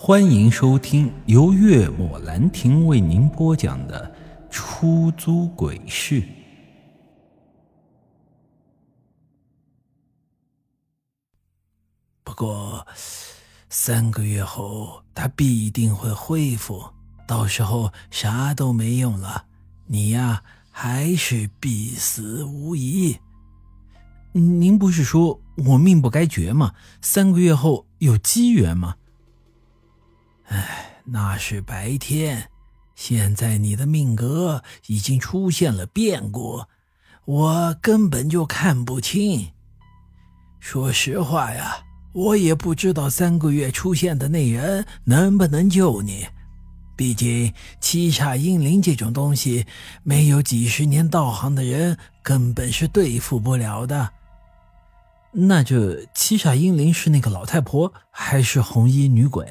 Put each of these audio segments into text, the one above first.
欢迎收听由月末兰亭为您播讲的《出租鬼市》。不过，三个月后他必定会恢复，到时候啥都没用了，你呀还是必死无疑。您不是说我命不该绝吗？三个月后有机缘吗？唉，那是白天，现在你的命格已经出现了变故，我根本就看不清。说实话呀，我也不知道三个月出现的那人能不能救你。毕竟七煞阴灵这种东西，没有几十年道行的人根本是对付不了的。那这七煞阴灵是那个老太婆，还是红衣女鬼？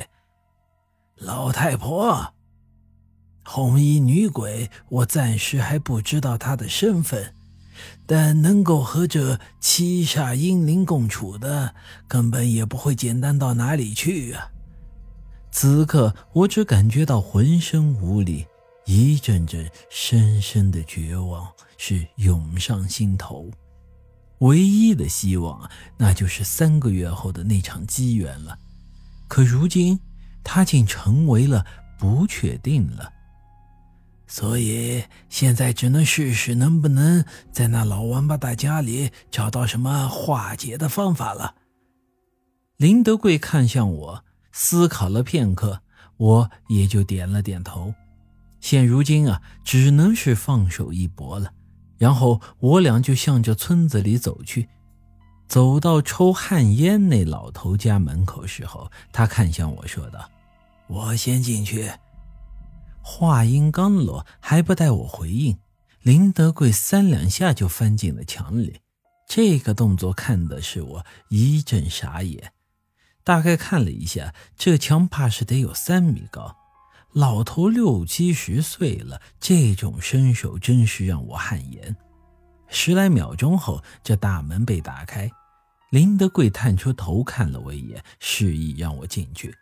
老太婆，红衣女鬼，我暂时还不知道她的身份，但能够和这七煞阴灵共处的，根本也不会简单到哪里去啊！此刻，我只感觉到浑身无力，一阵阵深深的绝望是涌上心头。唯一的希望，那就是三个月后的那场机缘了。可如今，他竟成为了不确定了，所以现在只能试试能不能在那老王八蛋家里找到什么化解的方法了。林德贵看向我，思考了片刻，我也就点了点头。现如今啊，只能是放手一搏了。然后我俩就向着村子里走去。走到抽旱烟那老头家门口时候，他看向我说道。我先进去。话音刚落，还不待我回应，林德贵三两下就翻进了墙里。这个动作看的是我一阵傻眼。大概看了一下，这墙怕是得有三米高。老头六七十岁了，这种身手真是让我汗颜。十来秒钟后，这大门被打开，林德贵探出头看了我一眼，示意让我进去。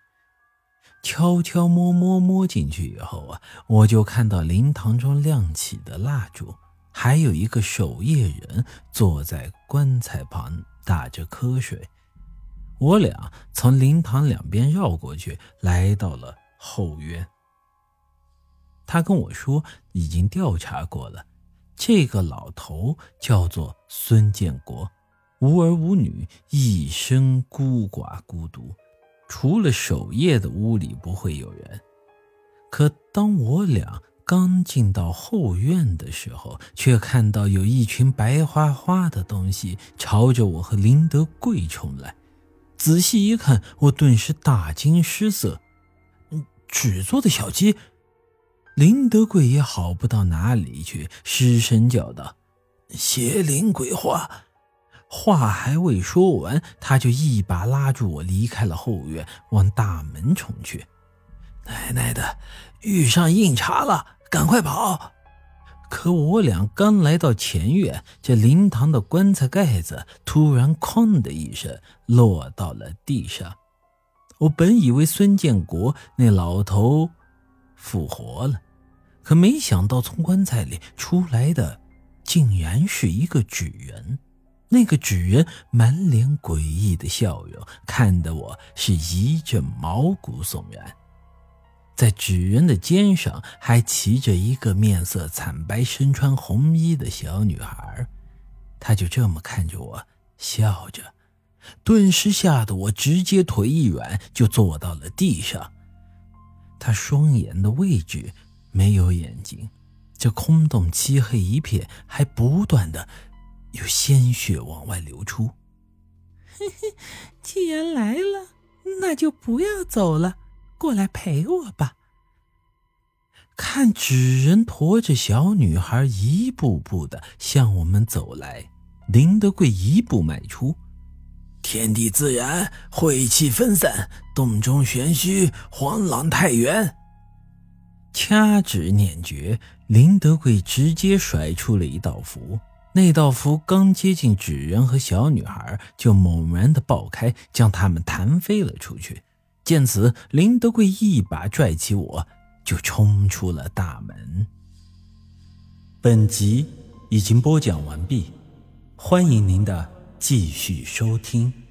悄悄摸摸摸进去以后啊，我就看到灵堂中亮起的蜡烛，还有一个守夜人坐在棺材旁打着瞌睡。我俩从灵堂两边绕过去，来到了后院。他跟我说已经调查过了，这个老头叫做孙建国，无儿无女，一生孤寡孤独。除了守夜的屋里不会有人，可当我俩刚进到后院的时候，却看到有一群白花花的东西朝着我和林德贵冲来。仔细一看，我顿时大惊失色。纸做的小鸡，林德贵也好不到哪里去，失声叫道：“邪灵鬼话。”话还未说完，他就一把拉住我，离开了后院，往大门冲去。奶奶的，遇上硬茬了，赶快跑！可我俩刚来到前院，这灵堂的棺材盖子突然“哐”的一声落到了地上。我本以为孙建国那老头复活了，可没想到从棺材里出来的，竟然是一个纸人。那个纸人满脸诡异的笑容，看得我是一阵毛骨悚然。在纸人的肩上还骑着一个面色惨白、身穿红衣的小女孩，她就这么看着我，笑着，顿时吓得我直接腿一软，就坐到了地上。她双眼的位置没有眼睛，这空洞漆黑一片，还不断的。有鲜血往外流出。嘿嘿，既然来了，那就不要走了，过来陪我吧。看纸人驮着小女孩一步步的向我们走来，林德贵一步迈出。天地自然，晦气分散，洞中玄虚，黄朗太元。掐指念诀，林德贵直接甩出了一道符。那道符刚接近纸人和小女孩，就猛然的爆开，将他们弹飞了出去。见此，林德贵一把拽起我，就冲出了大门。本集已经播讲完毕，欢迎您的继续收听。